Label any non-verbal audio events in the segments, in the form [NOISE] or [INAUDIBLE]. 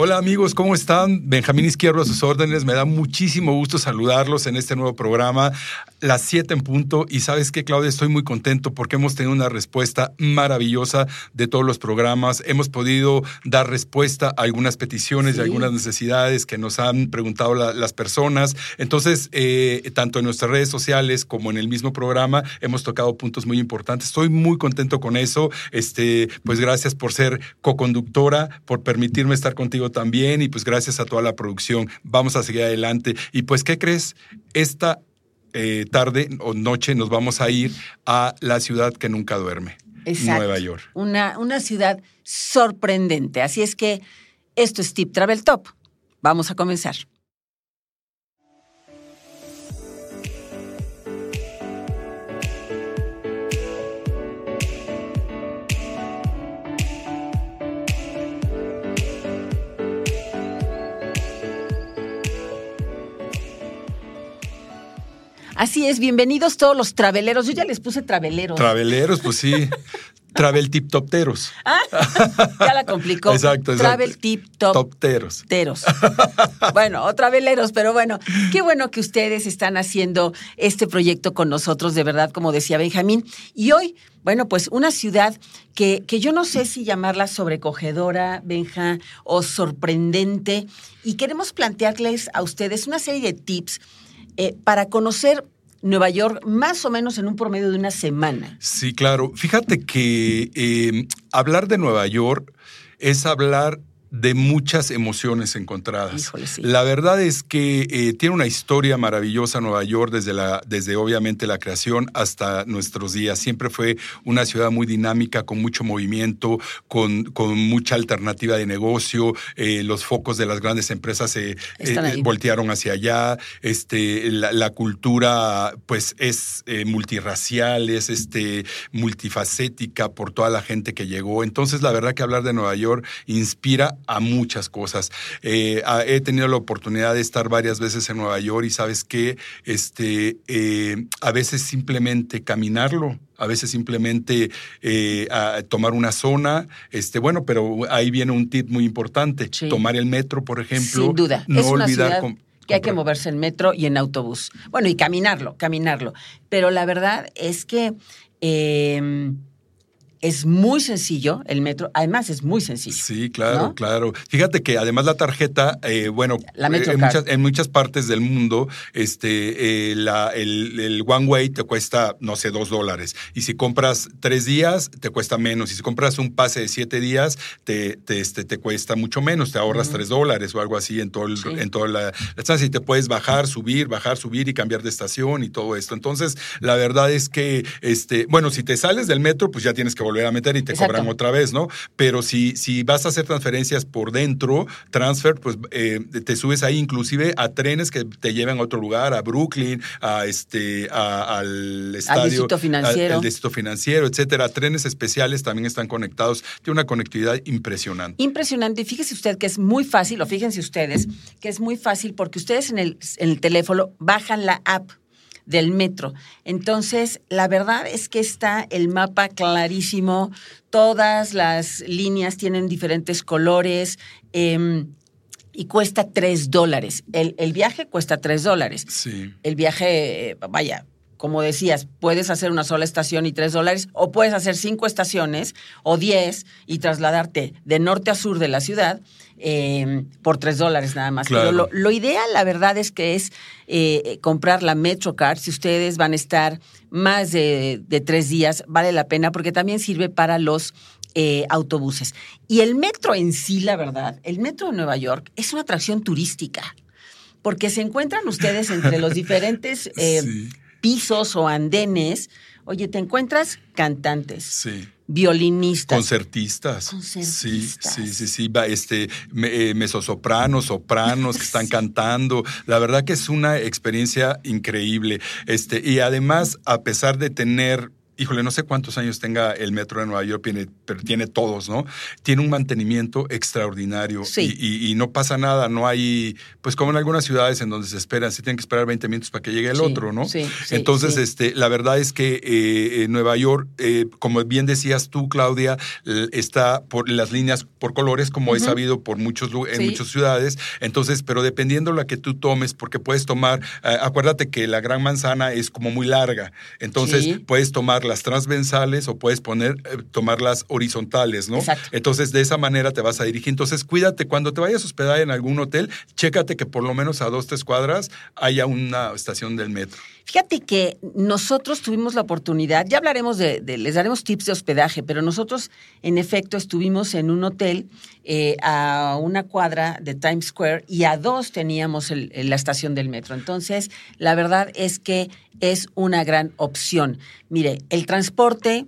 Hola amigos, ¿cómo están? Benjamín Izquierdo a sus órdenes. Me da muchísimo gusto saludarlos en este nuevo programa, las 7 en punto. Y sabes qué, Claudia, estoy muy contento porque hemos tenido una respuesta maravillosa de todos los programas. Hemos podido dar respuesta a algunas peticiones y algunas necesidades que nos han preguntado las personas. Entonces, eh, tanto en nuestras redes sociales como en el mismo programa, hemos tocado puntos muy importantes. Estoy muy contento con eso. Este, pues gracias por ser co-conductora, por permitirme estar contigo también y pues gracias a toda la producción. Vamos a seguir adelante. Y pues, ¿qué crees? Esta eh, tarde o noche nos vamos a ir a la ciudad que nunca duerme. Nueva York. Una, una ciudad sorprendente. Así es que esto es Tip Travel Top. Vamos a comenzar. Así es, bienvenidos todos los traveleros. Yo ya les puse traveleros. Traveleros, pues sí. [LAUGHS] Travel tip topteros. Ah, [LAUGHS] ya la complicó. Exacto, exacto. Travel tip top topteros. Teros. [LAUGHS] bueno, o traveleros, pero bueno, qué bueno que ustedes están haciendo este proyecto con nosotros, de verdad, como decía Benjamín. Y hoy, bueno, pues una ciudad que, que yo no sé si llamarla sobrecogedora, Benja, o sorprendente. Y queremos plantearles a ustedes una serie de tips eh, para conocer Nueva York más o menos en un promedio de una semana. Sí, claro. Fíjate que eh, hablar de Nueva York es hablar de muchas emociones encontradas. La verdad es que eh, tiene una historia maravillosa Nueva York desde, la, desde obviamente la creación hasta nuestros días. Siempre fue una ciudad muy dinámica, con mucho movimiento, con, con mucha alternativa de negocio. Eh, los focos de las grandes empresas se eh, voltearon hacia allá. Este, la, cultura pues es multirracial, es este, multifacética por toda la gente que llegó. Entonces la verdad que hablar de Nueva York inspira a muchas cosas. Eh, he tenido la oportunidad de estar varias veces en Nueva York y sabes que este, eh, a veces simplemente caminarlo, a veces simplemente eh, tomar una zona, este, bueno, pero ahí viene un tip muy importante, tomar el metro, por ejemplo. Sin duda, no es olvidar que hay que moverse en metro y en autobús. Bueno, y caminarlo, caminarlo. Pero la verdad es que es muy sencillo el metro, además es muy sencillo. Sí, claro, claro. Fíjate que además la tarjeta, eh, bueno, eh, en, muchas, partes del mundo, este, eh, la, el, One Way te cuesta, no sé, dos dólares. Y si compras tres días, te cuesta menos. Y si compras un pase de siete días, te, te, este, te cuesta mucho menos, te ahorras tres dólares o algo así en, todo el, en toda la, estancia. Y te puedes bajar, subir, bajar, subir y cambiar de estación y todo esto. Entonces, la verdad es que, este, bueno, si te sales del metro, pues ya tienes que volver a meter y te cobran otra vez, ¿no? Pero si, si vas a hacer transferencias por dentro, transfer, pues eh, te subes ahí inclusive a trenes que te llevan a otro lugar, a Brooklyn, a este, al estadio. Al distrito financiero. Al, distrito financiero, etcétera. Trenes especiales también están conectados. Tiene una conectividad impresionante. Impresionante. Y fíjese usted que es muy fácil, o fíjense ustedes, que es muy fácil porque ustedes en el, en el teléfono bajan la app del metro. Entonces, la verdad es que está el mapa clarísimo, todas las líneas tienen diferentes colores. Em, y cuesta tres dólares. El, el, viaje cuesta tres dólares. Sí. El viaje, vaya, como decías, puedes hacer una sola estación y tres dólares, o puedes hacer cinco estaciones o diez y trasladarte de norte a sur de la ciudad Em, por tres dólares nada más. Pero lo, ideal, la verdad, es que es eh, comprar la MetroCard. Si ustedes van a estar más de, tres días, vale la pena porque también sirve para los eh, autobuses. Y el metro en sí, la verdad, el metro de Nueva York es una atracción turística porque se encuentran ustedes entre los [LAUGHS] diferentes eh, pisos o andenes. Oye, te encuentras cantantes. Sí violinistas. Concertistas. Concertistas. Sí, sí, sí, sí. Este, eh, mesosopranos, sopranos que están cantando. La verdad que es una experiencia increíble. Este, y además, a pesar de tener híjole, no sé cuántos años tenga el metro de Nueva York, pero tiene todos, ¿no? Tiene un mantenimiento extraordinario y, no pasa nada, no hay, pues como en algunas ciudades en donde se esperan, se tienen que esperar 20 minutos para que llegue el otro, ¿no? Sí, Entonces, este, la verdad es que eh, Nueva York, eh, como bien decías tú, Claudia, está por las líneas por colores, como he sabido por muchos en muchas ciudades. Entonces, pero dependiendo la que tú tomes, porque puedes tomar, eh, acuérdate que la gran manzana es como muy larga, entonces puedes tomar las transversales o puedes poner, eh, tomar las horizontales, ¿no? Exacto. Entonces, de esa manera te vas a dirigir. Entonces, cuídate, cuando te vayas a hospedar en algún hotel, chécate que por lo menos a dos, tres cuadras haya una estación del metro. Fíjate que nosotros tuvimos la oportunidad, ya hablaremos de, les daremos tips de hospedaje, pero nosotros en efecto estuvimos en un hotel eh, a una cuadra de Times Square y a dos teníamos la estación del metro. Entonces, la verdad es que es una gran opción. Mire, el transporte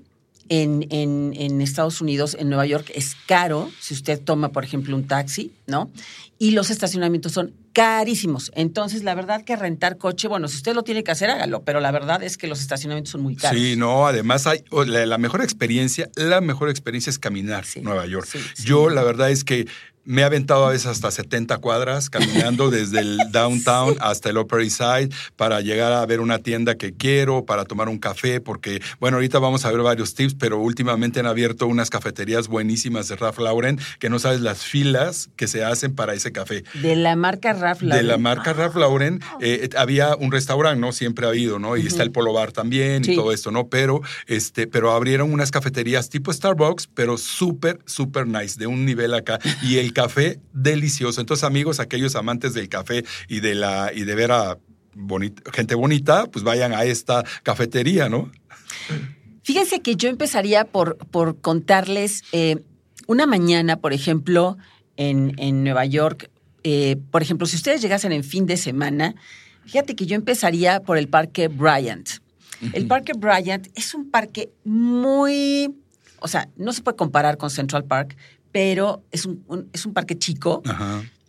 en, en, Estados Unidos, en Nueva York, es caro si usted toma, por ejemplo, un taxi, ¿no? Y los estacionamientos son carísimos. Entonces, la verdad que rentar coche, bueno, si usted lo tiene que hacer, hágalo, pero la verdad es que los estacionamientos son muy caros. Sí, no, además hay la, mejor experiencia, la mejor experiencia es caminar Nueva York. Yo, la verdad es que me he aventado a veces hasta 70 cuadras caminando desde el [LAUGHS] downtown hasta el Upper East Side para llegar a ver una tienda que quiero, para tomar un café, porque, bueno, ahorita vamos a ver varios tips, pero últimamente han abierto unas cafeterías buenísimas de Ralph Lauren, que no sabes las filas que se hacen para ese café. De la marca Ralph Lauren. De la marca Ralph Lauren. Eh, había un restaurante, ¿no? Siempre ha habido, ¿no? Y está el Polo Bar también y todo esto, ¿no? Pero, este, pero abrieron unas cafeterías tipo Starbucks, pero súper, súper nice, de un nivel acá. Y el café delicioso. Entonces, amigos, aquellos amantes del café y de la y de ver a gente bonita, pues vayan a esta cafetería, ¿no? Fíjense que yo empezaría por, por contarles eh, una mañana, por ejemplo, en, en Nueva York. Eh, por ejemplo, si ustedes llegasen en fin de semana, fíjate que yo empezaría por el Parque Bryant. El Parque Bryant es un parque muy o sea, no se puede comparar con Central Park, pero es un, es un parque chico,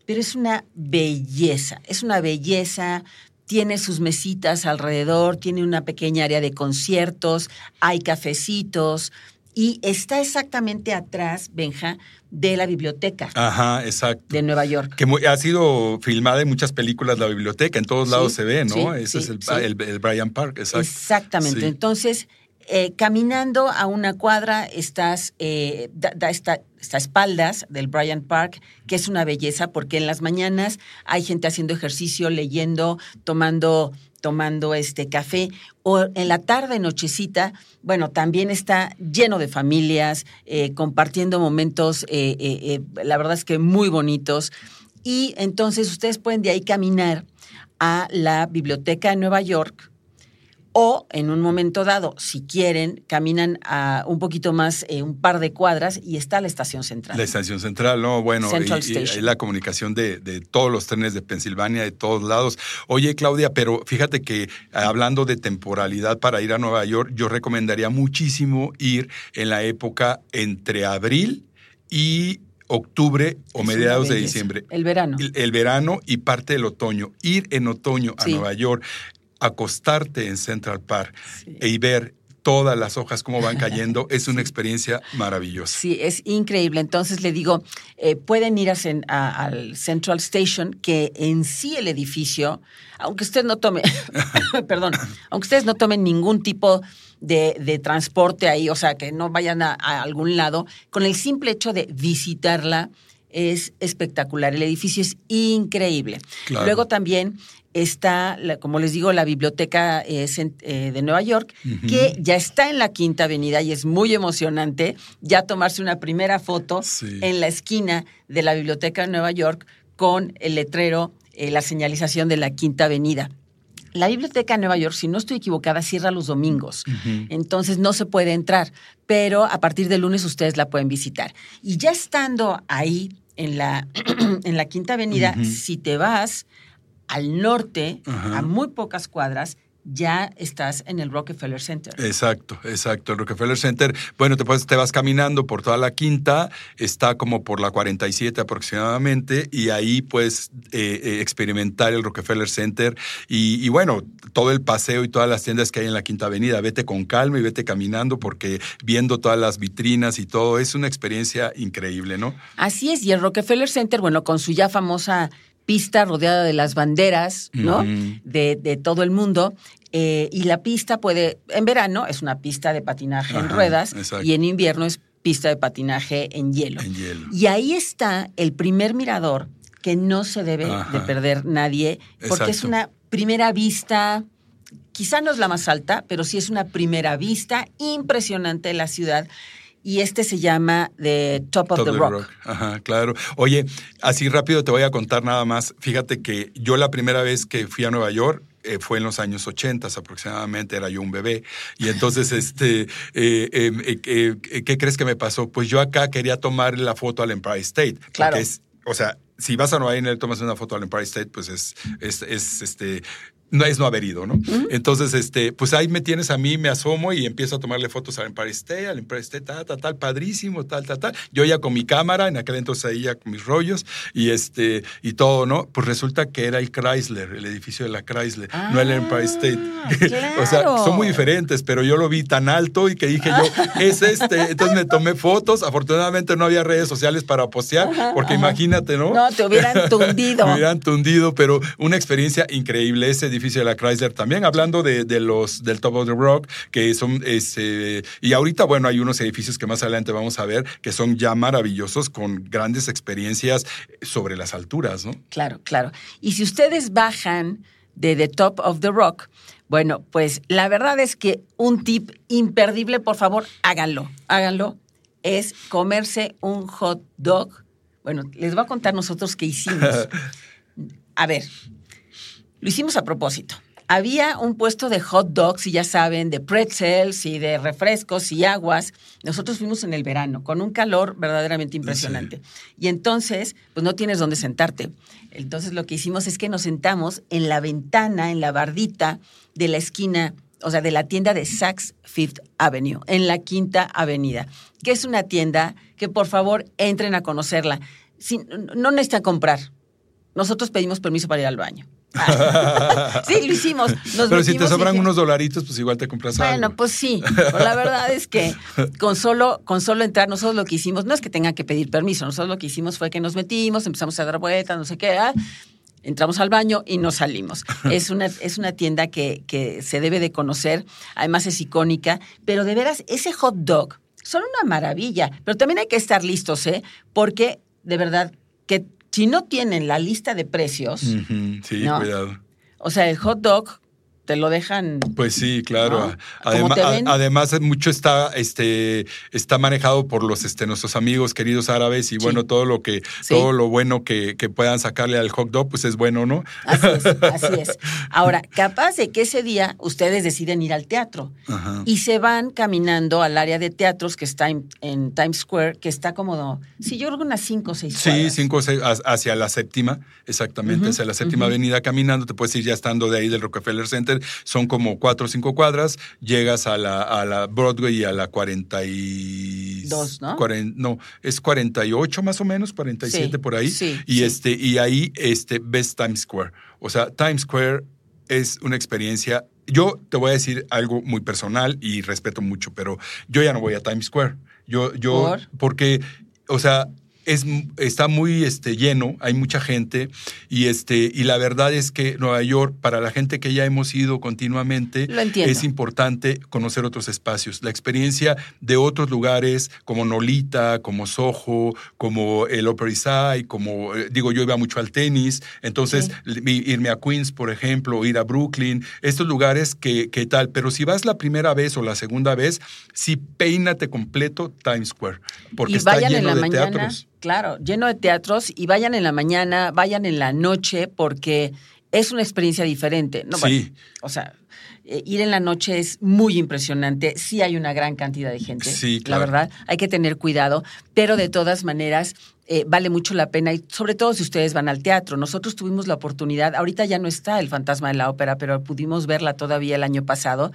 pero es una belleza, es una belleza, tiene sus mesitas alrededor, tiene una pequeña área de conciertos, hay cafecitos y está exactamente atrás, Benja, de la biblioteca. Ajá, exacto. De Nueva York. Que ha sido filmada en muchas películas la biblioteca, en todos lados se ve, ¿no? Ese es el, el, Bryant Park, exacto. Exactamente. Entonces, eh, caminando a una cuadra estás, eh, da, esta, espaldas del Bryant Park, que es una belleza porque en las mañanas hay gente haciendo ejercicio, leyendo, tomando tomando este café o en la tarde nochecita bueno también está lleno de familias eh, compartiendo momentos la verdad es que muy bonitos. Y entonces ustedes pueden de ahí caminar a la biblioteca de Nueva York o en un momento dado, si quieren, caminan a un poquito más, eh, un par de cuadras y está la estación central. La estación central, ¿no? Bueno, y, la comunicación de, todos los trenes de Pensilvania, de todos lados. Oye, Claudia, pero fíjate que hablando de temporalidad para ir a Nueva York, yo recomendaría muchísimo ir en la época entre abril y octubre o mediados de diciembre. El verano. El, verano y parte del otoño. Ir en otoño a Nueva York acostarte en Central Park y ver todas las hojas como van [LAUGHS] cayendo, es una experiencia maravillosa. Sí, es increíble. Entonces le digo, eh, pueden ir al Central Station, que en sí el edificio, aunque usted no tome, [LAUGHS] [LAUGHS] perdón, aunque ustedes no tomen ningún tipo de, transporte ahí, o sea, que no vayan a, algún lado, con el simple hecho de visitarla, es espectacular. El edificio es increíble. Luego también está, como les digo, la Biblioteca eh, eh, de Nueva York, que ya está en la Quinta Avenida y es muy emocionante ya tomarse una primera foto en la esquina de la Biblioteca de Nueva York con el letrero, eh, la señalización de la Quinta Avenida. La Biblioteca de Nueva York, si no estoy equivocada, cierra los domingos, entonces no se puede entrar, pero a partir de lunes ustedes la pueden visitar. Y ya estando ahí en la, [CLEARS THROAT] en la Quinta Avenida, si te vas al norte, a muy pocas cuadras, ya estás en el Rockefeller Center. Exacto, exacto. El Rockefeller Center, bueno, te, te vas caminando por toda la quinta, está como por la 47 aproximadamente, y ahí puedes eh, eh, experimentar el Rockefeller Center. Y, bueno, todo el paseo y todas las tiendas que hay en la Quinta Avenida. Vete con calma y vete caminando porque viendo todas las vitrinas y todo, es una experiencia increíble, ¿no? Así es, y el Rockefeller Center, bueno, con su ya famosa pista rodeada de las banderas, ¿no? de, todo el mundo. Eh, y la pista puede, en verano es una pista de patinaje en ruedas y en invierno es pista de patinaje en hielo. Y ahí está el primer mirador que no se debe de perder nadie, porque es una primera vista, quizá no es la más alta, pero sí es una primera vista impresionante de la ciudad y este se llama The Top of the, rock. Ajá, claro. Oye, así rápido te voy a contar nada más. Fíjate que yo la primera vez que fui a Nueva York eh, fue en los años 80 aproximadamente, era yo un bebé. Y entonces, [LAUGHS] este, eh, em, eh, ¿qué crees que me pasó? Pues yo acá quería tomar la foto al Empire State. Claro. Es, o sea, si vas a Nueva York y tomas una foto al Empire State, pues es, es, es este, no es no haber ido, ¿no? Entonces, este, pues ahí me tienes a mí, me asomo y empiezo a tomarle fotos al Empire State, al Empire State, tal, tal, tal, padrísimo, tal, tal, tal. Yo ya con mi cámara, en aquel entonces ahí ya con mis rollos y este, y todo, ¿no? Pues resulta que era el Chrysler, el edificio de la Chrysler, no el Empire State. [LAUGHS] o sea, son muy diferentes, pero yo lo vi tan alto y que dije yo, [LAUGHS] es este. Entonces me tomé fotos. Afortunadamente no había redes sociales para postear, porque imagínate, ¿no? No, te hubieran [LAUGHS] tundido. me hubieran tundido, pero una experiencia increíble ese edificio de la Chrysler también, hablando de, los del Top of the Rock, que son, este, y ahorita, bueno, hay unos edificios que más adelante vamos a ver que son ya maravillosos con grandes experiencias sobre las alturas, ¿no? Claro, claro. Y si ustedes bajan de The Top of the Rock, bueno, pues la verdad es que un tip imperdible, por favor, háganlo, háganlo, es comerse un hot dog. Bueno, les voy a contar nosotros qué hicimos. [LAUGHS] A ver, lo hicimos a propósito. Había un puesto de hot dogs, y ya saben, de pretzels y de refrescos y aguas. Nosotros fuimos en el verano, con un calor verdaderamente impresionante. Y entonces, pues no tienes dónde sentarte. Entonces lo que hicimos es que nos sentamos en la ventana, en la bardita de la esquina, o sea, de la tienda de Saks Fifth Avenue, en la Quinta Avenida, que es una tienda que por favor entren a conocerla. no necesitan comprar. Nosotros pedimos permiso para ir al baño. [LAUGHS] sí, lo hicimos. Pero si te sobran unos dolaritos, pues igual te compras algo. Bueno, pues sí. la verdad es que [LAUGHS] con solo, con solo entrar, nosotros lo que hicimos, no es que tengan que pedir permiso, nosotros lo que hicimos fue que nos metimos, empezamos a dar vueltas, no sé qué, ¿ah? entramos al baño y nos salimos. [LAUGHS] Es una, es una tienda que, que se debe de conocer, además es icónica, pero de veras, ese hot dog son una maravilla, pero también hay que estar listos, ¿eh? Porque de verdad que si no tienen la lista de precios, sí, cuidado. O sea, el hot dog te lo dejan. Pues sí, claro. Además, mucho está, este, está manejado por los, este, nuestros amigos queridos árabes y bueno, todo lo que, todo lo bueno que, puedan sacarle al hot dog, pues es bueno, ¿no? Así es, así es. [LAUGHS] Ahora, capaz de que ese día ustedes deciden ir al teatro y se van caminando al área de teatros que está en, Times Square, que está como, sí, yo creo que unas cinco o seis Sí, cinco o seis, hacia la séptima, exactamente, hacia la séptima avenida caminando, te puedes ir ya estando de ahí del Rockefeller Center son como cuatro o cinco cuadras, llegas a la, a la Broadway y a la 42, ¿no? no, es 48 más o menos, 47 por ahí. y, Este, y ahí este, ves Times Square. O sea, Times Square es una experiencia. Yo te voy a decir algo muy personal y respeto mucho, pero yo ya no voy a Times Square. Yo, yo, porque, o sea, es, está muy este, lleno, hay mucha gente y, este, y la verdad es que Nueva York, para la gente que ya hemos ido continuamente, es importante conocer otros espacios. La experiencia de otros lugares como Nolita, como Soho, como el Upper East Side, como, eh, digo, yo iba mucho al tenis, entonces irme a Queens, por ejemplo, ir a Brooklyn, estos lugares que, que tal, pero si vas la primera vez o la segunda vez, sí peínate completo Times Square, porque está lleno de teatros. Claro, lleno de teatros y vayan en la mañana, vayan en la noche, porque es una experiencia diferente. No, sí. o sea, eh, ir en la noche es muy impresionante. Sí hay una gran cantidad de gente. Sí, La verdad, hay que tener cuidado, pero de todas maneras eh, vale mucho la pena y sobre todo si ustedes van al teatro. Nosotros tuvimos la oportunidad, ahorita ya no está el fantasma de la ópera, pero pudimos verla todavía el año pasado.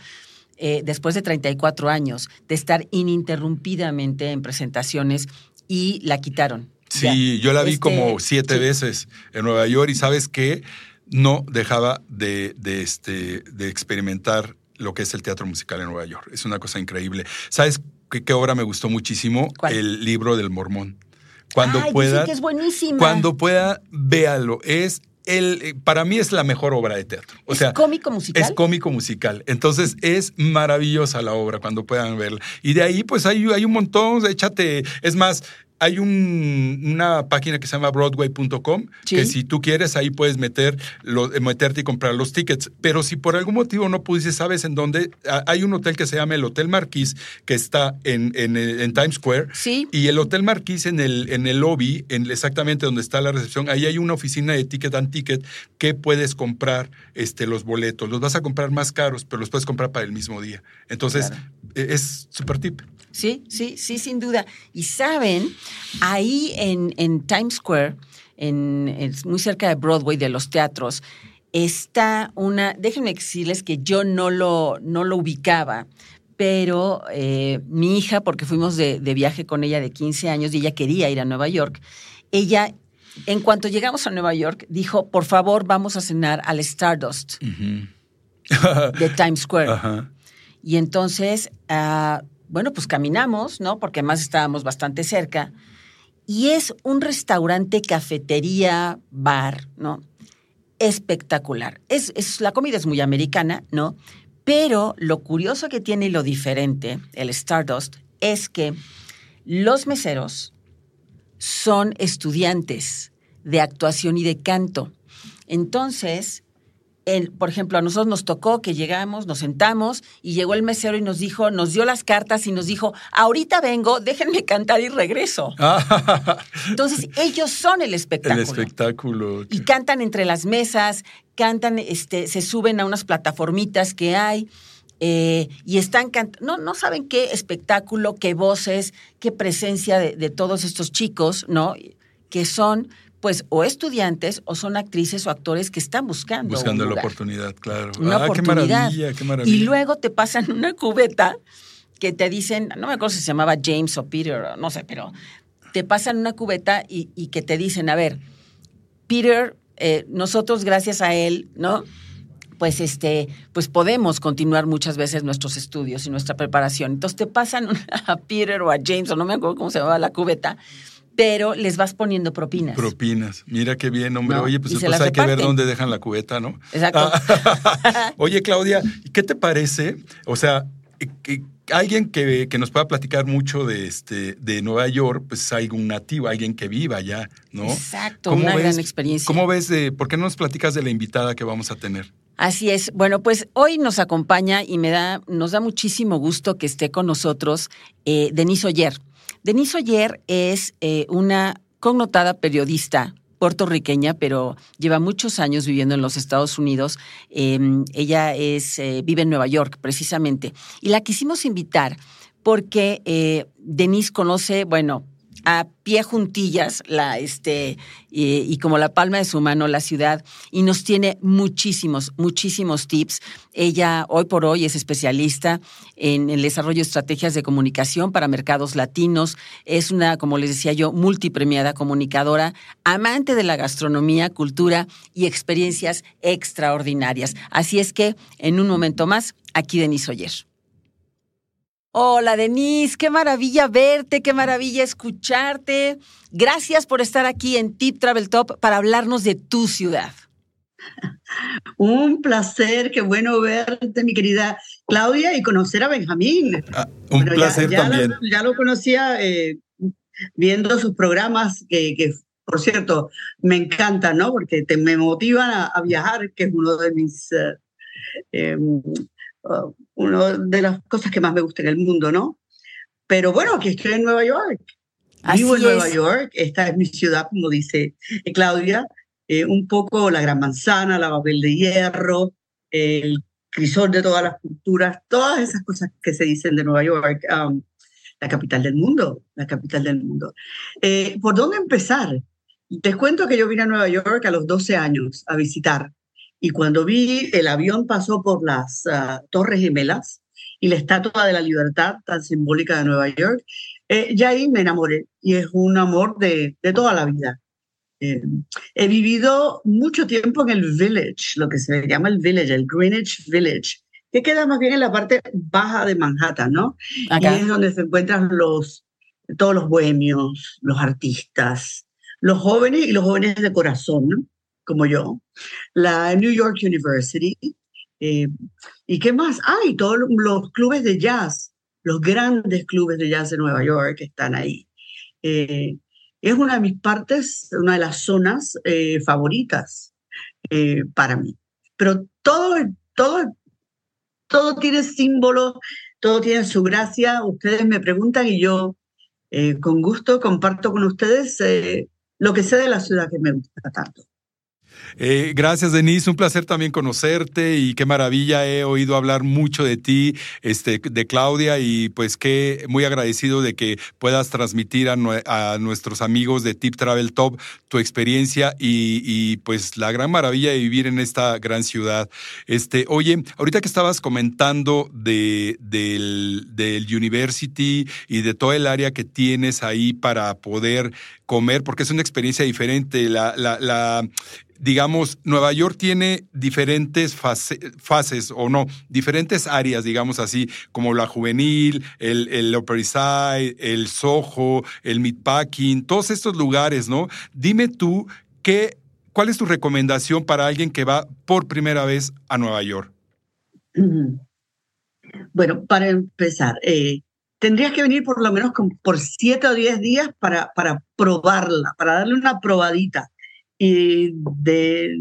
Eh, después de 34 años de estar ininterrumpidamente en presentaciones y la quitaron. Sí, yo la vi como este, siete veces en Nueva York y sabes qué, no dejaba de, de, este, de experimentar lo que es el teatro musical en Nueva York. Es una cosa increíble. ¿Sabes qué, obra me gustó muchísimo? El libro del mormón. Cuando pueda, que es buenísima. Cuando pueda, véalo. Es el, eh, para mí es la mejor obra de teatro. O ¿Es cómico musical? Es cómico musical. Entonces es maravillosa la obra cuando puedan verla. Y de ahí pues hay, hay un montón, échate, es más, hay una página que se llama broadway.com que si tú quieres ahí puedes meter eh, meterte y comprar los tickets. Pero si por algún motivo no pudiste, sabes en dónde, hay un hotel que se llama el Hotel Marquis que está en, en, Times Square. Sí. Y el Hotel Marquis en el, en el lobby, en exactamente donde está la recepción, ahí hay una oficina de ticket and ticket que puedes comprar este, los boletos. Los vas a comprar más caros, pero los puedes comprar para el mismo día. Entonces, e, es súper tip. Sí, sí, sí, sin duda. Y saben, ahí en, Times Square, en, muy cerca de Broadway, de los teatros, está una, déjenme decirles que yo no lo, no lo ubicaba, pero eh, mi hija, porque fuimos de, viaje con ella de 15 años y ella quería ir a Nueva York, ella, en cuanto llegamos a Nueva York, dijo, por favor, vamos a cenar al Stardust de Times Square. [LAUGHS] Y entonces... Uh, bueno, pues caminamos, ¿no? Porque además estábamos bastante cerca. Y es un restaurante, cafetería, bar, ¿no? Espectacular. Es, es, la comida es muy americana, ¿no? Pero lo curioso que tiene y lo diferente, el Stardust, es que los meseros son estudiantes de actuación y de canto. Entonces, por ejemplo, a nosotros nos tocó que llegamos, nos sentamos y llegó el mesero y nos dijo, nos dio las cartas y nos dijo, ahorita vengo, [LAUGHS] déjenme cantar y regreso. [LAUGHS] Entonces, ellos son el espectáculo. El espectáculo. Y cantan entre las mesas, cantan, este, se suben a unas plataformitas que hay. Eh, y están cantando, no, no saben qué espectáculo, qué voces, qué presencia de, de todos estos chicos, ¿no? Que son pues o estudiantes o son actrices o actores que están buscando. Buscando la oportunidad, claro. Una ah, oportunidad. Qué maravilla, qué maravilla. Y luego te pasan [LAUGHS] una cubeta que te dicen, no me acuerdo si se llamaba James o Peter, no sé, pero te pasan una cubeta y, que te dicen, a ver, Peter, eh, nosotros gracias a él, ¿no? Pues este, pues podemos continuar muchas veces nuestros estudios y nuestra preparación. Entonces te pasan [LAUGHS] a Peter o a James, o no me acuerdo cómo se llamaba la cubeta, pero les vas poniendo propinas. Propinas. Mira qué bien, hombre. Oye, pues entonces hay que ver dónde dejan la cubeta, ¿no? Exacto. [LAUGHS] Oye, Claudia, ¿qué te parece? O sea, alguien que, que, nos pueda platicar mucho de este de Nueva York, pues hay un nativo, alguien que viva allá, ¿no? Exacto, una gran experiencia. ¿Cómo ves de, por qué no nos platicas de la invitada que vamos a tener? Así es. Bueno, pues hoy nos acompaña y me da, nos da muchísimo gusto que esté con nosotros eh, Denise Oyer. Denise Oyer es eh, una connotada periodista puertorriqueña, pero lleva muchos años viviendo en los Estados Unidos. Em, ella es, eh, vive en Nueva York, precisamente. Y la quisimos invitar porque eh, Denise conoce, bueno, a pie juntillas, la, este, y, como la palma de su mano, la ciudad, y nos tiene muchísimos, muchísimos tips. Ella hoy por hoy es especialista en el desarrollo de estrategias de comunicación para mercados latinos. Es una, como les decía yo, multipremiada comunicadora, amante de la gastronomía, cultura y experiencias extraordinarias. Así es que, en un momento más, aquí Denise Oyer. Hola Denise, qué maravilla verte, qué maravilla escucharte. Gracias por estar aquí en Tip Travel Top para hablarnos de tu ciudad. [LAUGHS] Un placer, qué bueno verte, mi querida Claudia, y conocer a Benjamín. Ah, un placer también. ya lo conocía eh, viendo sus programas, que, por cierto me encantan, ¿no? Porque te, me motivan a, viajar, que es uno de mis eh, uh, una de las cosas que más me gusta en el mundo, ¿no? Pero bueno, aquí estoy en Nueva York. Vivo en Nueva York, esta es mi ciudad, como dice Claudia, un poco la Gran Manzana, la Babel de Hierro, el crisol de todas las culturas, todas esas cosas que se dicen de Nueva York, um, la capital del mundo, la capital del mundo. Eh, ¿Por dónde empezar? Te cuento que yo vine a Nueva York a los 12 años a visitar y cuando vi el avión pasó por las uh, Torres Gemelas y la Estatua de la Libertad tan simbólica de Nueva York, eh, ya ahí me enamoré y es un amor de, de toda la vida. Eh, he vivido mucho tiempo en el Village, lo que se llama el Village, el Greenwich Village, que queda más bien en la parte baja de Manhattan, ¿no? Y es donde se encuentran los, todos los bohemios, los artistas, los jóvenes y los jóvenes de corazón, como yo, la New York University, eh, ¿y qué más? Hay todos los clubes de jazz, los grandes clubes de jazz de Nueva York que están ahí. Eh, es una de mis partes, una de las zonas eh, favoritas para mí. Pero todo, todo, todo tiene símbolo, todo tiene su gracia. Ustedes me preguntan y yo con gusto comparto con ustedes lo que sé de la ciudad que me gusta tanto. Eh, gracias, Denise. Un placer también conocerte y qué maravilla. He oído hablar mucho de ti, este, de Claudia, y pues qué muy agradecido de que puedas transmitir a, nuestros amigos de Tip Travel Top tu experiencia y, pues la gran maravilla de vivir en esta gran ciudad. Este, oye, ahorita que estabas comentando de, del, del University y de todo el área que tienes ahí para poder comer, porque es una experiencia diferente. La, digamos, Nueva York tiene diferentes fases, o no, diferentes áreas, digamos así, como la juvenil, el, el Upper East Side, el Soho, el Meatpacking, todos estos lugares, ¿no? Dime tú, ¿qué, ¿cuál es tu recomendación para alguien que va por primera vez a Nueva York? Bueno, para empezar, eh, tendrías que venir por lo menos por siete o diez días para, para probarla, para darle una probadita y de,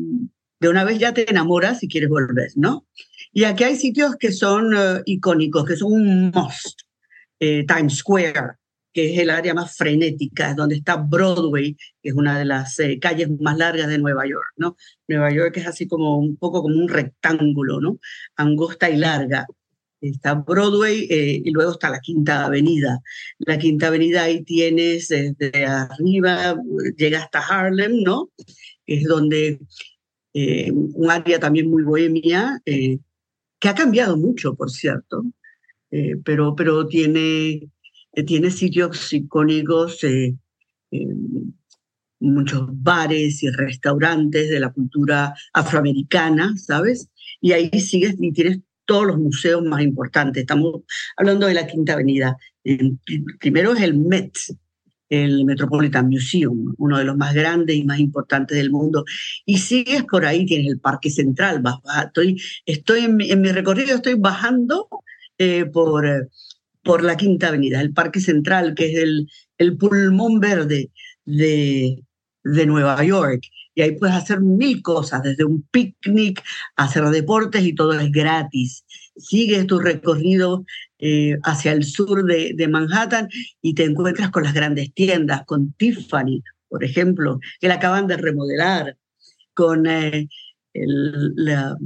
de una vez ya te enamoras y quieres volver, ¿no? Y aquí hay sitios que son eh, icónicos, que son un must. Eh, Times Square, que es el área más frenética, donde está Broadway, que es una de las eh, calles más largas de Nueva York, ¿no? Nueva York es así como un poco como un rectángulo, ¿no? Angosta y larga. Está Broadway y luego está la Quinta Avenida. La Quinta Avenida ahí tienes desde arriba, llega hasta Harlem, ¿no? Es donde eh, un área también muy bohemia, eh, que ha cambiado mucho, por cierto, eh, pero, pero tiene, tiene sitios icónicos, muchos bares y restaurantes de la cultura afroamericana, ¿sabes? Y ahí sigues y tienes todos los museos más importantes. Estamos hablando de la Quinta Avenida. primero es el Met, el Metropolitan Museum, uno de los más grandes y más importantes del mundo. Y sigues por ahí, tienes el Parque Central. estoy estoy en mi, recorrido, estoy bajando eh, por, por la Quinta Avenida, el Parque Central, que es el, el pulmón verde de, de Nueva York. Y ahí puedes hacer mil cosas, desde un picnic, hacer deportes y todo es gratis. Sigues tu recorrido eh, hacia el sur de, Manhattan y te encuentras con las grandes tiendas, con Tiffany, por ejemplo, que la acaban de remodelar, con eh, la,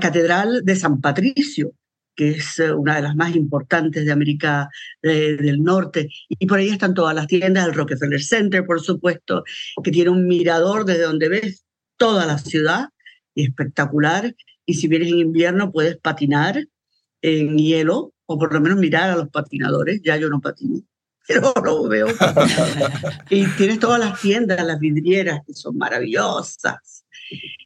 Catedral de San Patricio, que es eh, una de las más importantes de América del Norte. Y por ahí están todas las tiendas, el Rockefeller Center, por supuesto, que tiene un mirador desde donde ves toda la ciudad, espectacular. Y si vienes en invierno puedes patinar en hielo, o por lo menos mirar a los patinadores, ya yo no patino, [LAUGHS] pero lo veo. y tienes todas las tiendas, las vidrieras, que son maravillosas.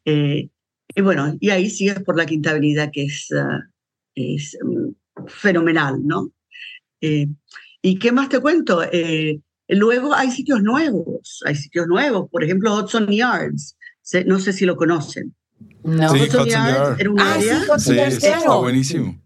Eh, y bueno, y ahí sigues por la Quinta Avenida, que es, ah, es mm, fenomenal, ¿no? Eh, ¿Y qué más te cuento? Eh, luego hay sitios nuevos, hay sitios nuevos, por ejemplo Hudson Yards, no sé si lo conocen. No. Hudson, Yards era un ah, área. Sí, está buenísimo.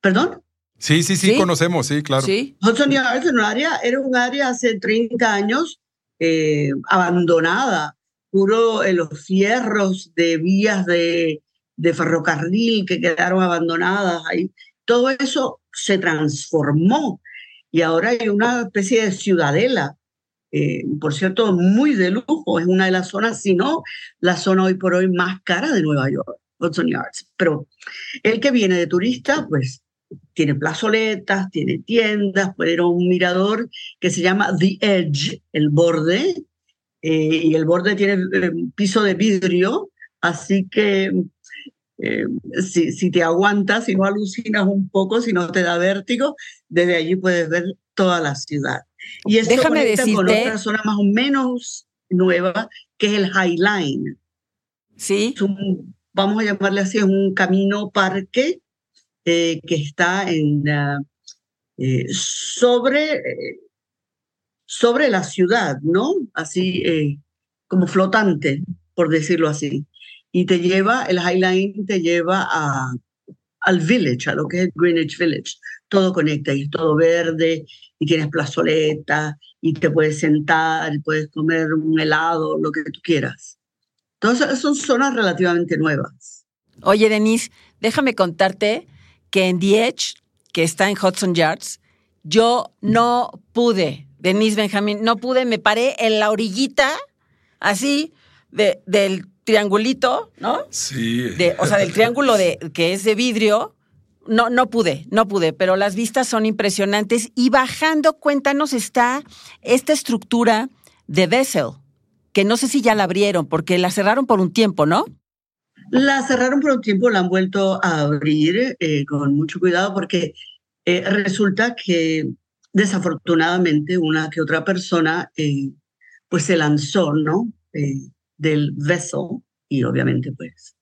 ¿Perdón? Sí, sí, sí, conocemos, sí, claro. Sí. Hudson Yards era un área, era un área hace 30 años eh, abandonada, puro en los fierros de vías de, de ferrocarril que quedaron abandonadas ahí. Todo eso se transformó y ahora hay una especie de ciudadela eh, por cierto, muy de lujo, es una de las zonas, si no, la zona hoy por hoy más cara de Nueva York, Hudson Yards. Pero el que viene de turista, pues tiene plazoletas, tiene tiendas, puede ir a un mirador que se llama The Edge, el borde, eh, y el borde tiene eh, piso de vidrio, así que si, si, te aguantas, si no alucinas un poco, si no te da vértigo, desde allí puedes ver toda la ciudad. Y esto Déjame decirte, con otra zona más o menos nueva, que es el High Line. Sí. vamos a llamarle así, es un camino parque eh, que está en, eh, sobre, sobre la ciudad, ¿no? Así eh, como flotante, por decirlo así. Y te lleva, el High Line te lleva a, al village, a lo que es Greenwich Village. Todo conecta y es todo verde y tienes plazoleta y te puedes sentar y puedes comer un helado, lo que tú quieras. Todas son zonas relativamente nuevas. Oye, Denise, déjame contarte que en The Edge, que está en Hudson Yards, yo no pude, Denise Benjamín, no pude, me paré en la orillita, así, de, del triangulito, ¿no? Sí. De, o sea, del triángulo de, que es de vidrio. No, no pude, no pude, pero las vistas son impresionantes. Y bajando, cuéntanos, está esta estructura de Bessel, que no sé si ya la abrieron, porque la cerraron por un tiempo, ¿no? La cerraron por un tiempo, la han vuelto a abrir eh, con mucho cuidado, porque eh, resulta que desafortunadamente una que otra persona eh, pues se lanzó, ¿no? Del vessel y obviamente pues,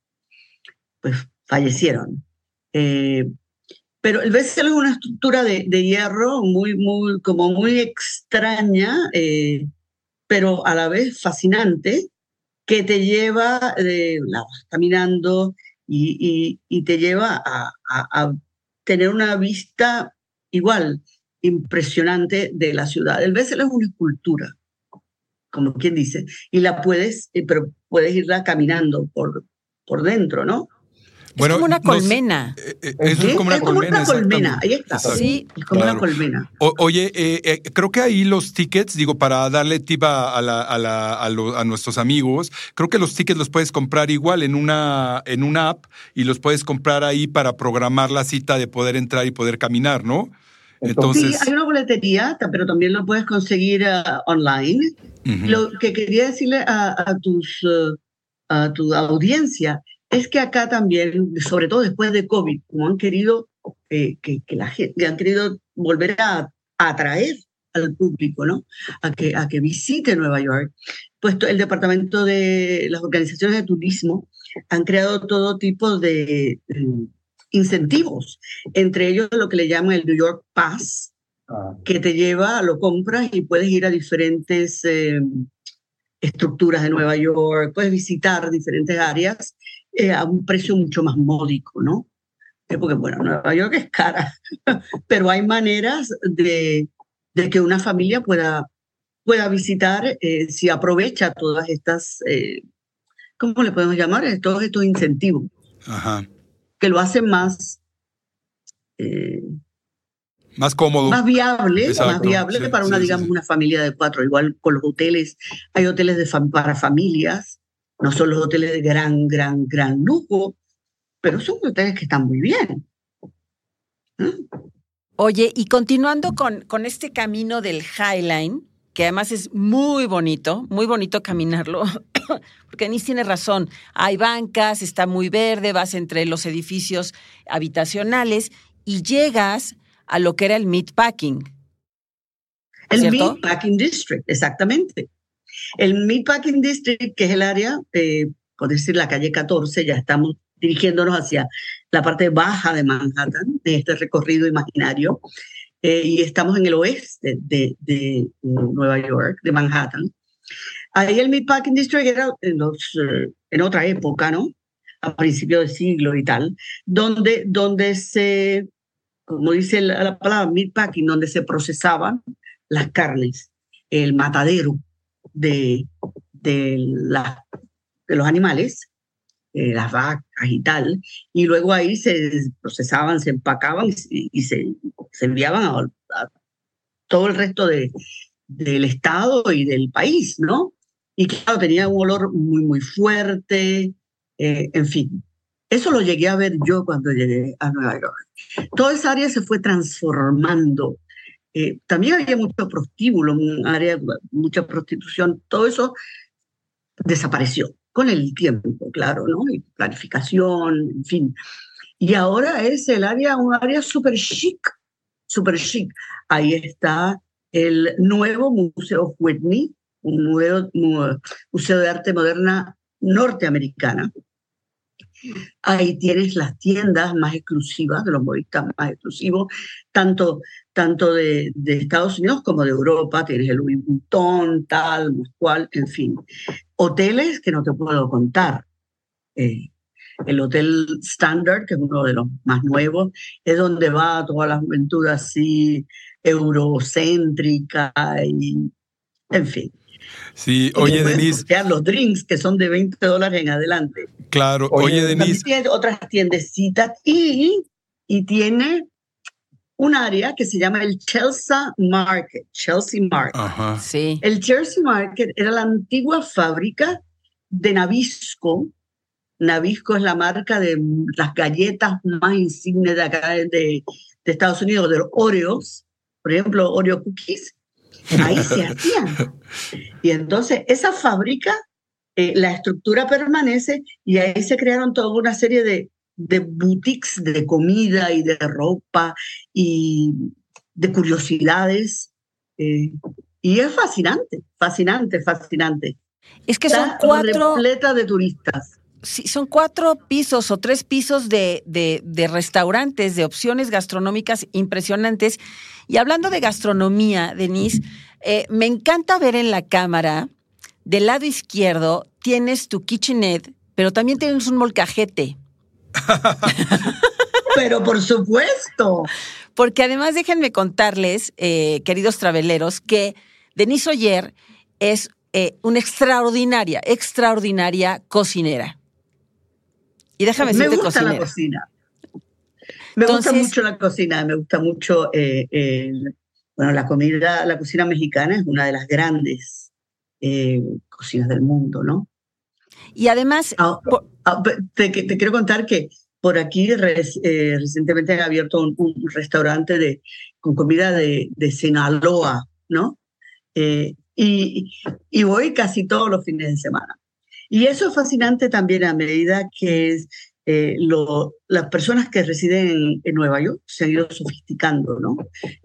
pues fallecieron. Eh, pero el vessel es una estructura de, de, hierro muy, muy, como muy extraña, eh, pero a la vez fascinante, que te lleva, eh, la caminando y, y, te lleva a, a, tener una vista igual, impresionante de la ciudad. El vessel es una escultura como quien dice, y la puedes, eh, pero puedes irla caminando por, por dentro, ¿no? Bueno, es como una colmena. Eh, eh, es como una colmena. ahí está. Sí, es como una colmena. oye, creo que ahí los tickets, digo, para darle tip a, a, nuestros amigos, creo que los tickets los puedes comprar igual en una, en una app y los puedes comprar ahí para programar la cita de poder entrar y poder caminar, ¿no? Entonces, sí, hay una boletería, pero también lo puedes conseguir uh, online. Lo que quería decirle a, tus, uh, a tu audiencia es que acá también, sobre todo después de COVID, como han querido eh, que, la gente, han querido volver a, atraer al público, ¿no? A que, a que visite Nueva York, pues el departamento de las organizaciones de turismo han creado todo tipo de incentivos, entre ellos lo que le llaman el New York Pass, ah. que te lleva, lo compras y puedes ir a diferentes eh, estructuras de Nueva York, puedes visitar diferentes áreas eh, a un precio mucho más módico, ¿no? Eh, porque, bueno, Nueva York es cara, [LAUGHS] pero hay maneras de, de que una familia pueda, pueda visitar si aprovecha todas estas, ¿cómo le podemos llamar? Todos estos incentivos. Ajá que lo hace más... Eh, más cómodo. Más viable, más viable para una, digamos, una familia de cuatro. Igual con los hoteles, hay hoteles de para familias, no son los hoteles de gran, gran, gran lujo, pero son hoteles que están muy bien. ¿Mm? Oye, y continuando con, con este camino del Highline, que además es muy bonito, muy bonito caminarlo, [LAUGHS] porque Denise tiene razón. Hay bancas, está muy verde, vas entre los edificios habitacionales y llegas a lo que era el Meatpacking. El Meatpacking District, exactamente. El Meatpacking District, que es el área, eh, por decir la calle 14, ya estamos dirigiéndonos hacia la parte baja de Manhattan, de este recorrido imaginario, eh, y estamos en el oeste de, de Nueva York, de Manhattan. Ahí el Meatpacking District era en, los, eh, en otra época, ¿no? A principios del siglo y tal, donde, donde se, como dice la, palabra Meatpacking, donde se procesaban las carnes, el matadero de, de, la, de los animales, eh, las vacas y tal, y luego ahí se procesaban, se empacaban y, se, se, enviaban a, todo el resto de, del Estado y del país, ¿no? Y claro, tenía un olor muy, muy fuerte, eh, en fin. Eso lo llegué a ver yo cuando llegué a Nueva York. Toda esa área se fue transformando. Eh, también había mucho prostíbulo, un área, mucha prostitución, todo eso desapareció con el tiempo, claro, ¿no? Y planificación, en fin. Y ahora es el área, un área súper chic, súper chic. Ahí está el nuevo Museo Whitney, un nuevo museo de arte moderna norteamericana, Ahí tienes las tiendas más exclusivas, de los modistas más exclusivos, tanto, tanto de, Estados Unidos como de Europa. Tienes el Louis Vuitton, tal, cual, en fin. Hoteles que no te puedo contar. Eh, el Hotel Standard, que es uno de los más nuevos, es donde va toda la juventud así eurocéntrica y, en fin. Sí, oye, Denise. Los drinks que son de 20 dólares en adelante. Claro, oye, Denise. Tiene otras tiendecitas y, y tiene un área que se llama el Chelsea Market. Chelsea Market. Ajá. Sí. El Chelsea Market era la antigua fábrica de Nabisco. Nabisco es la marca de las galletas más insignes de acá de, de Estados Unidos, de los Oreos. Por ejemplo, Oreo Cookies ahí se hacían. Y entonces esa fábrica, eh, la estructura permanece y ahí se crearon toda una serie de, de boutiques de comida y de ropa y de curiosidades. Eh, y es fascinante, fascinante, fascinante. Es que son cuatro. Repleta de turistas. Sí, son cuatro pisos o tres pisos de, de, de, restaurantes, de opciones gastronómicas impresionantes. Y hablando de gastronomía, Denise, eh, me encanta ver en la cámara, del lado izquierdo, tienes tu kitchenette, pero también tienes un molcajete. [LAUGHS] pero por supuesto. Porque además déjenme contarles, eh, queridos traveleros, que Denise Oyer es eh, una extraordinaria, extraordinaria cocinera. Y déjame decirte Me gusta la cocina. Me gusta mucho la cocina, me gusta mucho eh, bueno, la comida, la cocina mexicana es una de las grandes eh, cocinas del mundo, ¿no? Y además... Ah, ah, te, quiero contar que por aquí eh, recientemente han abierto un, restaurante de, con comida de, de Sinaloa, ¿no? y, y voy casi todos los fines de semana. Y eso es fascinante también a medida que eh, las personas que residen en, Nueva York se han ido sofisticando, ¿no?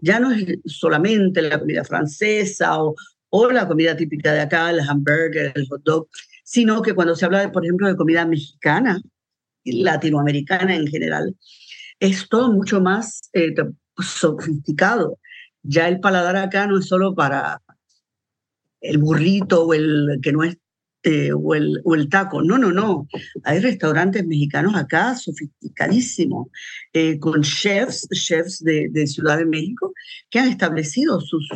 Ya no es solamente la comida francesa o, o la comida típica de acá, el hamburger, el hot dog, sino que cuando se habla, de, por ejemplo, de comida mexicana, latinoamericana en general, es todo mucho más eh, sofisticado. Ya el paladar acá no es solo para el burrito o el que no es este, o, el, o, el, taco. No, no, no. Hay restaurantes mexicanos acá sofisticadísimos, eh, con chefs, chefs de, de, Ciudad de México, que han establecido sus,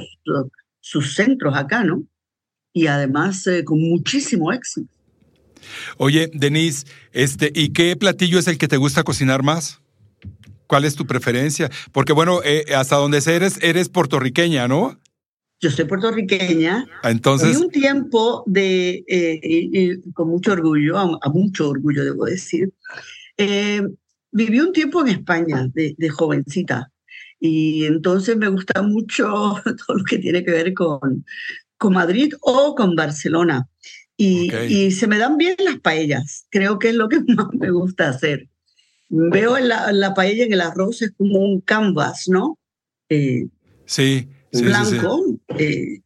sus centros acá, ¿no? Y además eh, con muchísimo éxito. Oye, Denise, este, ¿y qué platillo es el que te gusta cocinar más? ¿Cuál es tu preferencia? Porque bueno, eh, hasta donde eres, eres puertorriqueña, ¿no? Yo soy puertorriqueña. Ah, entonces. un tiempo de, eh, con mucho orgullo, a, mucho orgullo debo decir, eh, viví un tiempo en España de, jovencita. Y entonces me gusta mucho [LAUGHS] todo lo que tiene que ver con, con Madrid o con Barcelona. Y, y, se me dan bien las paellas. Creo que es lo que [LAUGHS] más me gusta hacer. Veo la, la paella en el arroz, es como un canvas, ¿no? Eh, sí blanco, eh,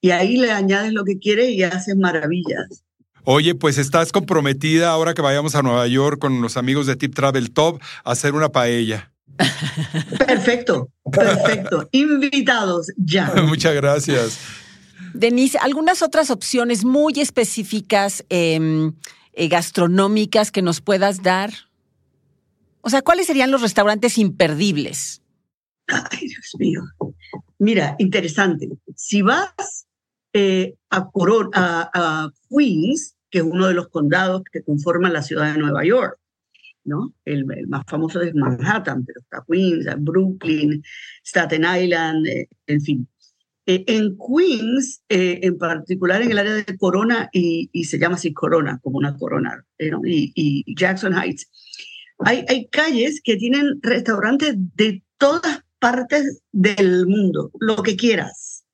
y ahí le añades lo que quieres y haces maravillas. Oye, pues estás comprometida ahora que vayamos a Nueva York con los amigos de Tip Travel Top a hacer una paella. Perfecto, perfecto. [LAUGHS] Invitados ya. [LAUGHS] Muchas gracias. Denise, algunas otras opciones muy específicas em, eh, gastronómicas que nos puedas dar. O sea, ¿cuáles serían los restaurantes imperdibles? Ay, Dios mío. Mira, interesante. Si vas eh, a, Queens, que es uno de los condados que conforman la ciudad de Nueva York, ¿no? El, más famoso es Manhattan, pero está Queens, Brooklyn, Staten Island, eh, en fin. Eh, en Queens, eh, en particular en el área de Corona, y, se llama así Corona, como una corona, y, Jackson Heights, hay, hay calles que tienen restaurantes de todas partes del mundo, lo que quieras,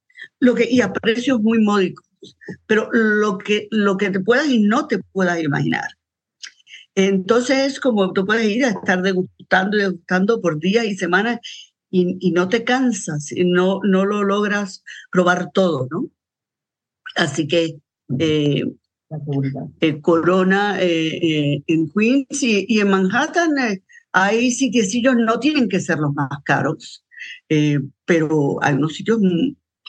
lo que, y a precios muy módicos, pero lo que, lo que te puedas y no te puedas imaginar. Entonces, como tú puedes ir a estar degustando y degustando por días y semanas y, no te cansas, y no, no lo logras probar todo, ¿no? Así que eh, eh Corona eh, en Queens y, en Manhattan hay sitiecillos, no tienen que ser los más caros, pero hay unos sitios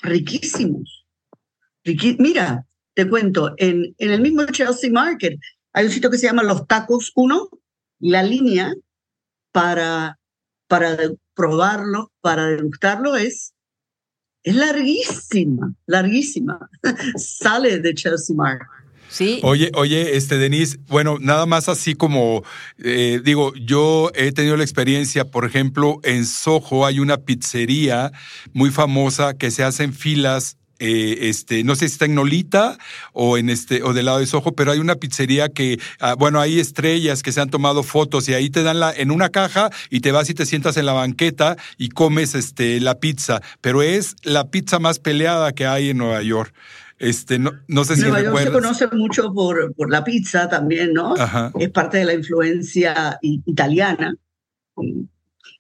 riquísimos. Mira, te cuento, en, en el mismo Chelsea Market hay un sitio que se llama Los Tacos 1, la línea para, para probarlo, para degustarlo es, es larguísima, larguísima. [LAUGHS] Sale de Chelsea Market. Oye, oye, este Denise, bueno, nada más así como eh, digo, yo he tenido la experiencia, por ejemplo, en Soho hay una pizzería muy famosa que se hacen filas eh, este, no sé si está en Nolita o en este, o del lado de Soho, pero hay una pizzería que, ah, bueno, hay estrellas que se han tomado fotos y ahí te dan la, en una caja y te vas y te sientas en la banqueta y comes este, la pizza, pero es la pizza más peleada que hay en Nueva York. Este, no, no sé si Nueva York se conoce mucho por, por la pizza también, ¿no? Es parte de la influencia italiana.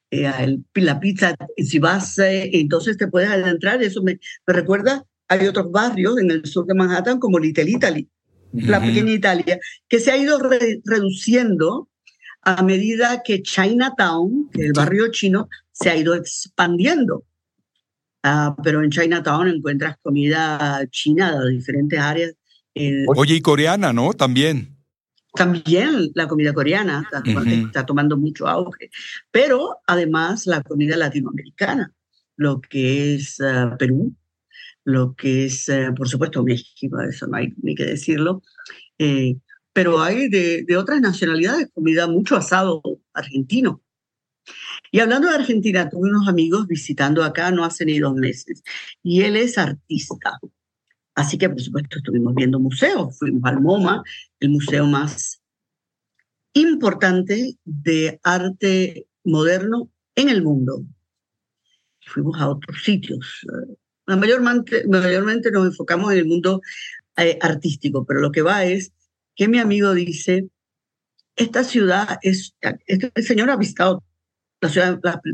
Eh, la pizza, si vas, eh, entonces te puedes adentrar. Eso me, me, recuerda, hay otros barrios en el sur de Manhattan como Little Italy, la pequeña Italia, que se ha ido reduciendo a medida que Chinatown, el barrio chino, se ha ido expandiendo. Ah, pero en Chinatown encuentras comida china de diferentes áreas. Eh, Oye, y coreana, ¿no? También. También la comida coreana está, tomando mucho auge, pero además la comida latinoamericana, lo que es ah, Perú, lo que es, ah, por supuesto, México, eso no hay ni que decirlo, eh, pero hay de, de, otras nacionalidades, comida mucho asado argentino. Y hablando de Argentina, tuve unos amigos visitando acá no hace ni dos meses, y él es artista. Así que, por supuesto, estuvimos viendo museos. Fuimos al MoMA, el museo más importante de arte moderno en el mundo. Fuimos a otros sitios. Mayormente, mayormente nos enfocamos en el mundo eh, artístico, pero lo que va es que mi amigo dice, esta ciudad es, este señor ha visitado las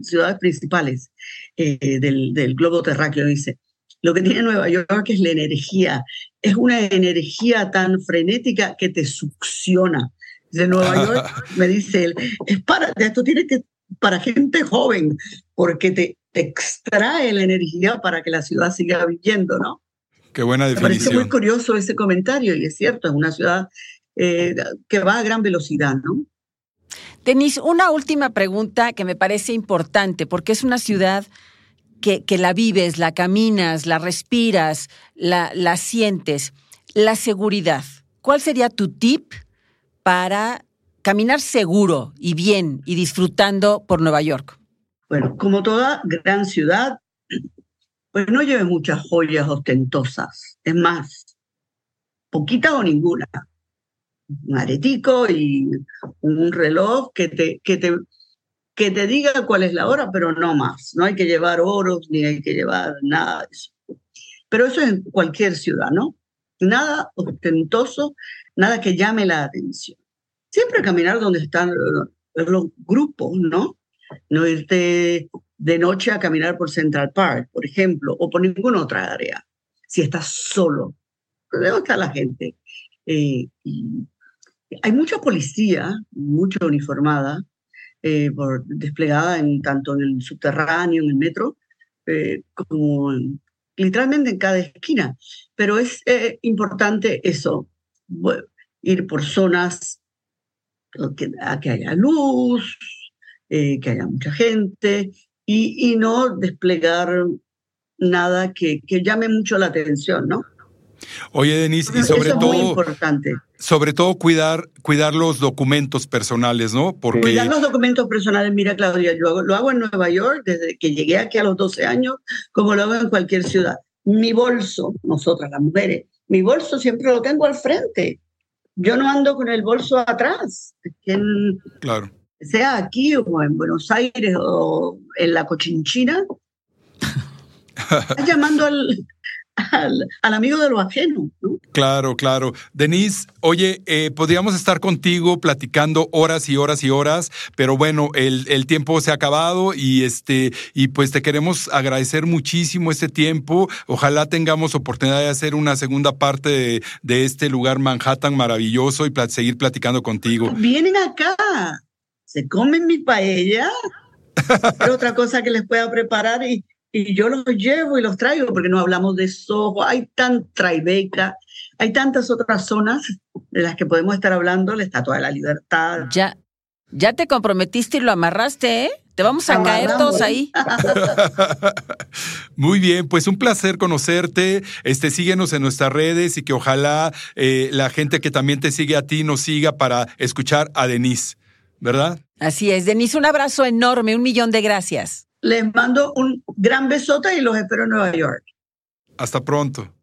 ciudades principales eh, del, del globo terráqueo, dice, lo que tiene Nueva York es la energía. Es una energía tan frenética que te succiona. De Nueva [LAUGHS] York, me dice él, es para, esto tiene que, para gente joven, porque te, extrae la energía para que la ciudad siga viviendo, ¿no? Qué buena definición. Me parece muy curioso ese comentario y es cierto, es una ciudad eh, que va a gran velocidad, ¿no? Denise, una última pregunta que me parece importante, porque es una ciudad que, la vives, la caminas, la respiras, la, sientes. La seguridad. ¿Cuál sería tu tip para caminar seguro y bien y disfrutando por Nueva York? Bueno, como toda gran ciudad, pues no lleve muchas joyas ostentosas. Es más, poquita o ninguna. Un aretico y un reloj que te, que te que te diga cuál es la hora, pero no más. No hay que llevar oros ni hay que llevar nada de eso. Pero eso es en cualquier ciudad, ¿no? Nada ostentoso, nada que llame la atención. Siempre caminar donde están los grupos, ¿no? No irte de noche a caminar por Central Park, por ejemplo, o por ninguna otra área. Si estás solo, ¿dónde está la gente? Eh, hay mucha policía, mucha uniformada, eh, por, desplegada en, tanto en el subterráneo, en el metro, eh, como literalmente en cada esquina. Pero es eh, importante eso, ir por zonas que, a que haya luz, que haya mucha gente y, y no desplegar nada que, que llame mucho la atención, ¿no? Oye, Denise, y sobre todo. Sobre todo cuidar, cuidar los documentos personales, ¿no? Porque... Cuidar los documentos personales, mira, Claudia, yo lo hago en Nueva York desde que llegué aquí a los 12 años, como lo hago en cualquier ciudad. mi bolso, nosotras las mujeres, mi bolso siempre lo tengo al frente. Yo no ando con el bolso atrás. claro. Sea aquí o en Buenos Aires o en la Cochinchina, [LAUGHS] llamando al, al, amigo de lo ajeno. Claro, claro. Denise, oye, eh, podríamos estar contigo platicando horas y horas y horas, pero bueno, el, el, tiempo se ha acabado y este, y pues te queremos agradecer muchísimo este tiempo. Ojalá tengamos oportunidad de hacer una segunda parte de, de este lugar Manhattan maravilloso y seguir platicando contigo. Vienen acá, se comen mi paella. [LAUGHS] otra cosa que les pueda preparar y, y yo los llevo y los traigo porque no hablamos de Soho, hay tan Tribeca, hay tantas otras zonas de las que podemos estar hablando, la Estatua de la Libertad. Ya, ya te comprometiste y lo amarraste, ¿eh? Te vamos a caer todos ahí. [LAUGHS] Muy bien, pues un placer conocerte. Este, síguenos en nuestras redes y que ojalá eh, la gente que también te sigue a ti nos siga para escuchar a Denise, ¿verdad? Así es, Denise, un abrazo enorme, un millón de gracias. Les mando un gran besote y los espero en Nueva York. Hasta pronto.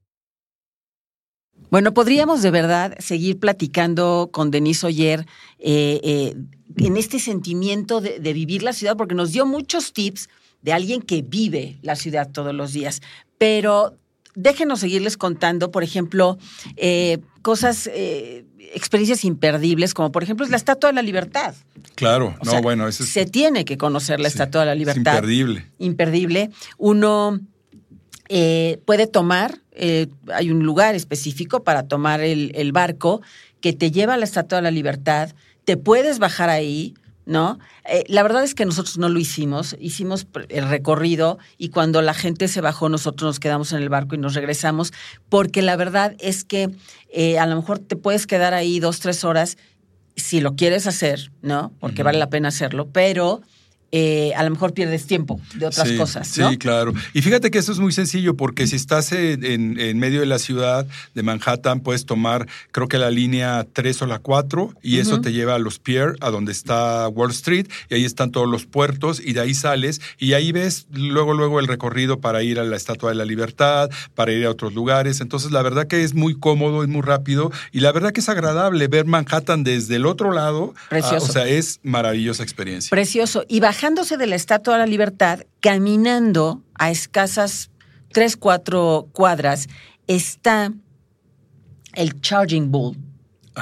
Bueno, podríamos de verdad seguir platicando con Denise Oyer eh, eh, en este sentimiento de, vivir la ciudad, porque nos dio muchos tips de alguien que vive la ciudad todos los días. Pero déjenos seguirles contando, por ejemplo, eh, cosas experiencias imperdibles, como por ejemplo es la Estatua de la Libertad. Claro, no, bueno, eso Se tiene que conocer la Estatua de la Libertad. imperdible. Imperdible. Uno eh, puede tomar, eh, hay un lugar específico para tomar el, el barco que te lleva a la Estatua de la Libertad, te puedes bajar ahí, ¿no? Eh, la verdad es que nosotros no lo hicimos, hicimos el recorrido y cuando la gente se bajó nosotros nos quedamos en el barco y nos regresamos, porque la verdad es que eh, a lo mejor te puedes quedar ahí dos, tres horas si lo quieres hacer, ¿no? Porque vale la pena hacerlo, pero eh, a lo mejor pierdes tiempo de otras cosas. ¿no? Sí, claro. Y fíjate que eso es muy sencillo porque si estás en, medio de la ciudad de Manhattan, puedes tomar, creo que la línea 3 o la 4 y eso te lleva a los pier, a donde está Wall Street, y ahí están todos los puertos y de ahí sales y ahí ves luego, luego el recorrido para ir a la Estatua de la Libertad, para ir a otros lugares. Entonces, la verdad que es muy cómodo, es muy rápido y la verdad que es agradable ver Manhattan desde el otro lado. Ah, Precioso. o sea, es maravillosa experiencia. Precioso. Y bajándose de la Estatua de la Libertad, caminando a escasas tres, cuatro cuadras, está el Charging Bull.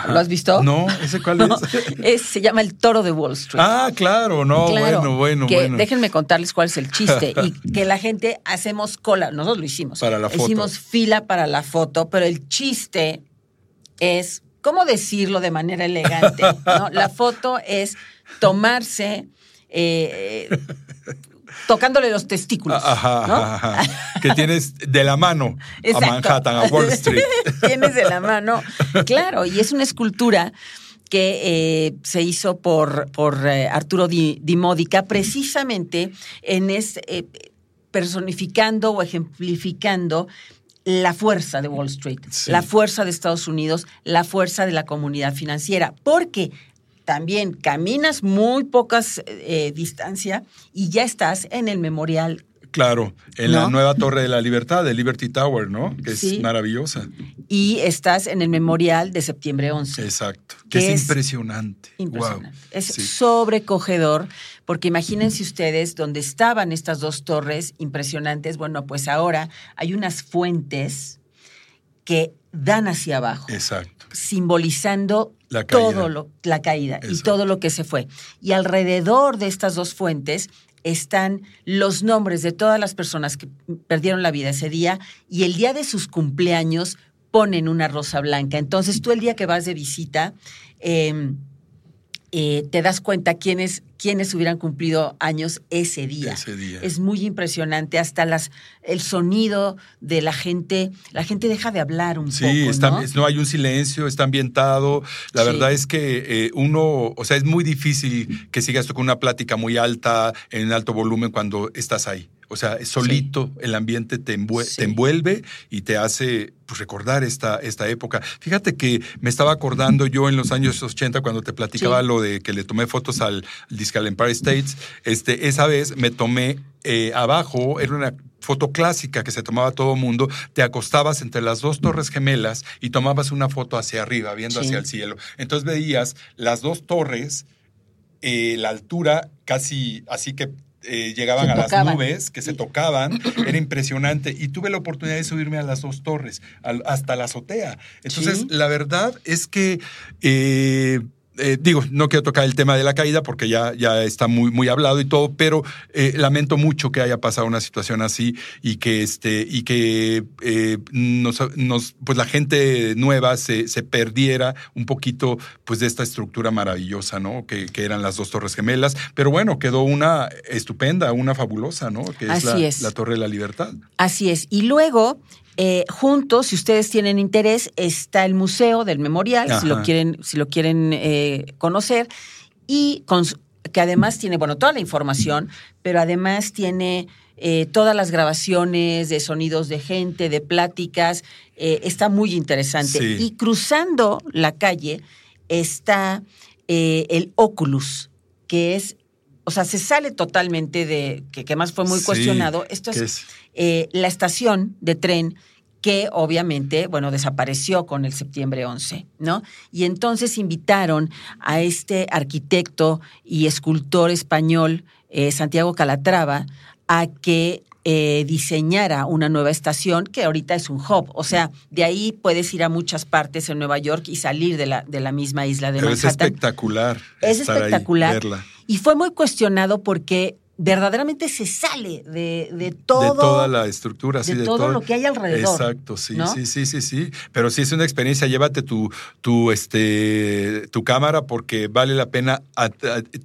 ¿Lo has visto? No, ¿ese cuál [LAUGHS] [LAUGHS] es? Se llama el toro de Wall Street. Ah, claro, no, bueno, bueno, bueno. Déjenme contarles cuál es el chiste. [LAUGHS] y que la gente hacemos cola, nosotros lo hicimos. Para la foto. Hicimos fila para la foto, pero el chiste es, ¿cómo decirlo de manera elegante? La foto es tomarse eh, tocándole los testículos. Que tienes de la mano a Manhattan, a Wall Street. [LAUGHS] tienes de la mano. Claro, y es una escultura que eh, se hizo por, por eh, Arturo Di, Módica precisamente en es, personificando o ejemplificando la fuerza de Wall Street, la fuerza de Estados Unidos, la fuerza de la comunidad financiera, porque también caminas muy pocas eh, distancia y ya estás en el memorial. Claro, en la nueva Torre de la Libertad, de Liberty Tower, ¿no? Que es maravillosa. Y estás en el memorial de septiembre 11. Exacto, que, es, impresionante. Impresionante. Es sobrecogedor, porque imagínense ustedes donde estaban estas dos torres impresionantes. Bueno, pues ahora hay unas fuentes que dan hacia abajo. Exacto. Simbolizando todo lo, la caída y todo lo que se fue. Y alrededor de estas dos fuentes están los nombres de todas las personas que perdieron la vida ese día y el día de sus cumpleaños ponen una rosa blanca. Entonces tú el día que vas de visita, eh, eh, te das cuenta quiénes, quiénes hubieran cumplido años ese día. Es muy impresionante, hasta las, el sonido de la gente, la gente deja de hablar un poco. Sí, ¿no? hay un silencio, está ambientado. La verdad es que eh, uno, o sea, es muy difícil que sigas con una plática muy alta, en alto volumen cuando estás ahí. O sea, solito el ambiente te, envuelve y te hace pues, recordar esta, esta época. Fíjate que me estaba acordando yo en los años 80 cuando te platicaba lo de que le tomé fotos al, al disco Empire States. Este, esa vez me tomé eh, abajo era una foto clásica que se tomaba todo mundo, te acostabas entre las dos torres gemelas y tomabas una foto hacia arriba, viendo hacia el cielo. Entonces veías las dos torres, eh, la altura casi así que eh, llegaban a las nubes, que se tocaban, era impresionante. Y tuve la oportunidad de subirme a las dos torres, hasta la azotea. Entonces, la verdad es que eh, eh, digo, no quiero tocar el tema de la caída porque ya, ya está muy, muy hablado y todo, pero eh, lamento mucho que haya pasado una situación así y que, este, y que eh, nos, pues la gente nueva se, se, perdiera un poquito pues de esta estructura maravillosa, ¿no? Que, que, eran las dos Torres Gemelas. Pero bueno, quedó una estupenda, una fabulosa, ¿no? Que es, la, es la Torre de la Libertad. Así es. Y luego eh, juntos, si ustedes tienen interés, está el Museo del Memorial, si lo quieren, si lo quieren eh, conocer, y que además tiene, bueno, toda la información, pero además tiene eh, todas las grabaciones de sonidos de gente, de pláticas, está muy interesante. Y cruzando la calle está el Oculus, que es o sea, se sale totalmente de, que, que más fue muy cuestionado. Esto es, la estación de tren que obviamente, bueno, desapareció con el septiembre 11, ¿no? Y entonces invitaron a este arquitecto y escultor español, eh, Santiago Calatrava, a que eh, diseñara una nueva estación que ahorita es un hub. O sea, de ahí puedes ir a muchas partes en Nueva York y salir de la, de la misma isla de Pero Manhattan. Es espectacular. Es espectacular. Y fue muy cuestionado porque verdaderamente se sale de, de, todo. De toda la estructura, sí, de, todo, lo que hay alrededor. Exacto, sí, sí, sí, sí, sí. Pero sí es una experiencia, llévate tu, tu, este, tu cámara porque vale la pena.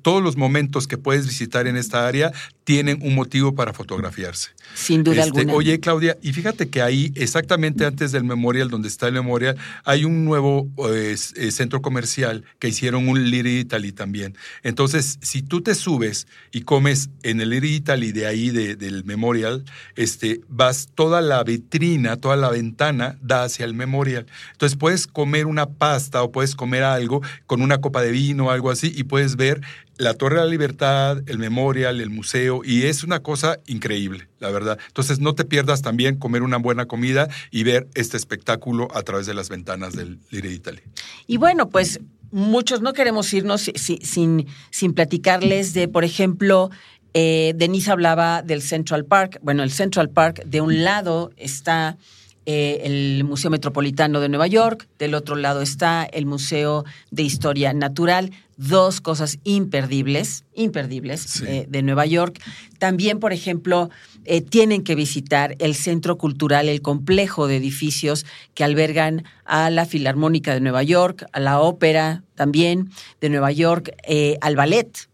todos los momentos que puedes visitar en esta área tienen un motivo para fotografiarse. Sin duda este, alguna. Oye, Claudia, y fíjate que ahí, exactamente antes del memorial, donde está el memorial, hay un nuevo eh, centro comercial que hicieron un Little Italy también. Entonces, si tú te subes y comes en el Italy de ahí, del memorial, este, vas toda la vitrina, toda la ventana da hacia el memorial. Entonces, puedes comer una pasta o puedes comer algo con una copa de vino o algo así y puedes ver la Torre de la Libertad, el Memorial, el museo, y es una cosa increíble, la verdad. Entonces no te pierdas también comer una buena comida y ver este espectáculo a través de las ventanas del Lire Italy. Y bueno, pues muchos no queremos irnos sin, sin platicarles de, por ejemplo, eh, Denise hablaba del Central Park. Bueno, el Central Park, de un lado está eh, el Museo Metropolitano de Nueva York, del otro lado está el Museo de Historia Natural, dos cosas imperdibles, imperdibles eh, de Nueva York. También, por ejemplo, eh, tienen que visitar el Centro Cultural, el complejo de edificios que albergan a la Filarmónica de Nueva York, a la Ópera también de Nueva York, al ballet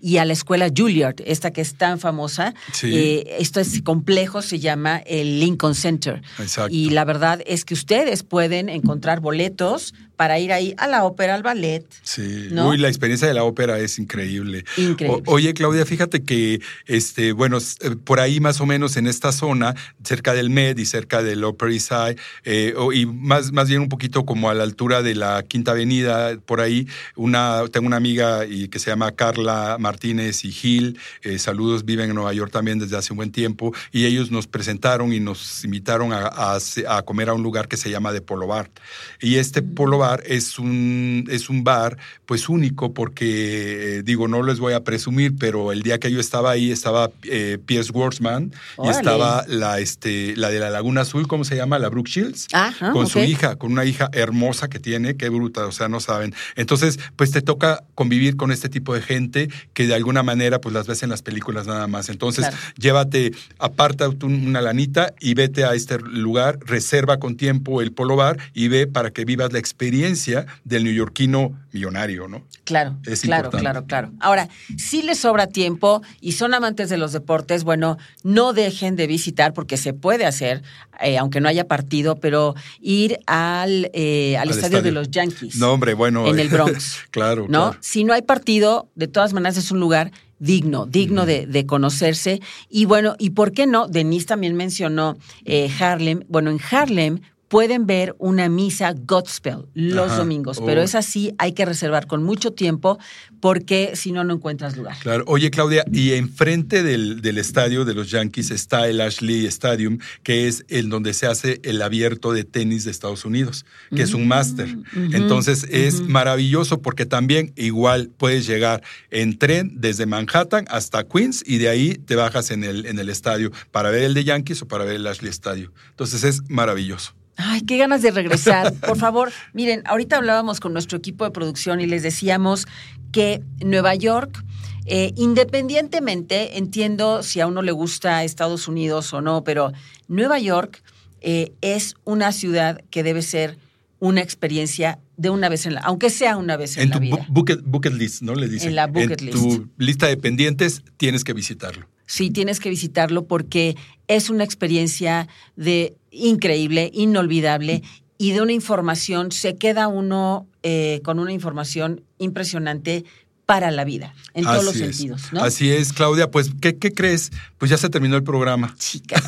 y a la escuela Juilliard, esta que es tan famosa. Eh, esto es complejo, se llama el Lincoln Center. Y la verdad es que ustedes pueden encontrar boletos para ir ahí a la ópera, al ballet. Sí, Uy, la experiencia de la ópera es increíble. Increíble. oye, Claudia, fíjate que, este, bueno, eh, por ahí más o menos en esta zona, cerca del Med y cerca del Upper East Side, eh, y más, más bien un poquito como a la altura de la Quinta Avenida, por ahí, una, tengo una amiga y, que se llama Carla Martínez y Gil, eh, saludos, viven en Nueva York también desde hace un buen tiempo, y ellos nos presentaron y nos invitaron a, a, comer a un lugar que se llama de Polo Bar. Y este mm. Polo Bar es un, es un bar pues único porque, eh, digo, no les voy a presumir, pero el día que yo estaba ahí estaba eh, Piers Wordsman y estaba la, este, la de la Laguna Azul, ¿cómo se llama? La Brooke Shields, con su hija, con una hija hermosa que tiene, qué bruta, o sea, no saben. Entonces, pues te toca convivir con este tipo de gente que de alguna manera pues las ves en las películas nada más. Entonces, llévate, aparta una lanita y vete a este lugar, reserva con tiempo el polo bar y ve para que vivas la experiencia del neoyorquino millonario, ¿no? Claro, claro, claro, claro. Ahora, si les sobra tiempo y son amantes de los deportes, bueno, no dejen de visitar porque se puede hacer, eh, aunque no haya partido, pero ir al, eh, al, estadio, de los Yankees. No, hombre, bueno. En el Bronx. [LAUGHS] claro, ¿no? Si no hay partido, de todas maneras es un lugar digno, digno de, de, conocerse. Y bueno, ¿y por qué no? Denise también mencionó eh, Harlem. Bueno, en Harlem pueden ver una misa gospel los domingos, pero oh. es así, hay que reservar con mucho tiempo porque si no, no encuentras lugar. Claro. Oye, Claudia, y enfrente del, del estadio de los Yankees está el Ashley Stadium, que es el donde se hace el abierto de tenis de Estados Unidos, que es un máster. Mm, Entonces es maravilloso porque también igual puedes llegar en tren desde Manhattan hasta Queens y de ahí te bajas en el, en el estadio para ver el de Yankees o para ver el Ashley Stadium. Entonces es maravilloso. Ay, qué ganas de regresar. Por favor, miren, ahorita hablábamos con nuestro equipo de producción y les decíamos que Nueva York, eh, independientemente, entiendo si a uno le gusta Estados Unidos o no, pero Nueva York eh, es una ciudad que debe ser una experiencia de una vez en la, aunque sea una vez en, la vida. En tu bucket, list, ¿no? Le dicen. En la bucket list. tu lista de pendientes tienes que visitarlo. Sí, tienes que visitarlo porque es una experiencia de increíble, inolvidable y de una información, se queda uno eh, con una información impresionante para la vida, en todos los sentidos. Así es, Claudia. Pues, ¿qué, crees? Pues ya se terminó el programa. Chica.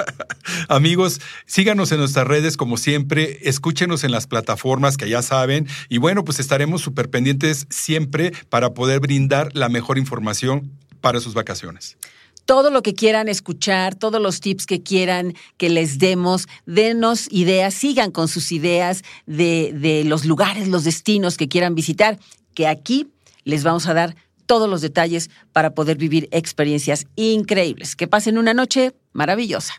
[LAUGHS] Amigos, síganos en nuestras redes como siempre, escúchenos en las plataformas que ya saben y bueno, pues estaremos súper pendientes siempre para poder brindar la mejor información para sus vacaciones todo lo que quieran escuchar, todos los tips que quieran que les demos, denos ideas, sigan con sus ideas de, de, los lugares, los destinos que quieran visitar, que aquí les vamos a dar todos los detalles para poder vivir experiencias increíbles. Que pasen una noche maravillosa.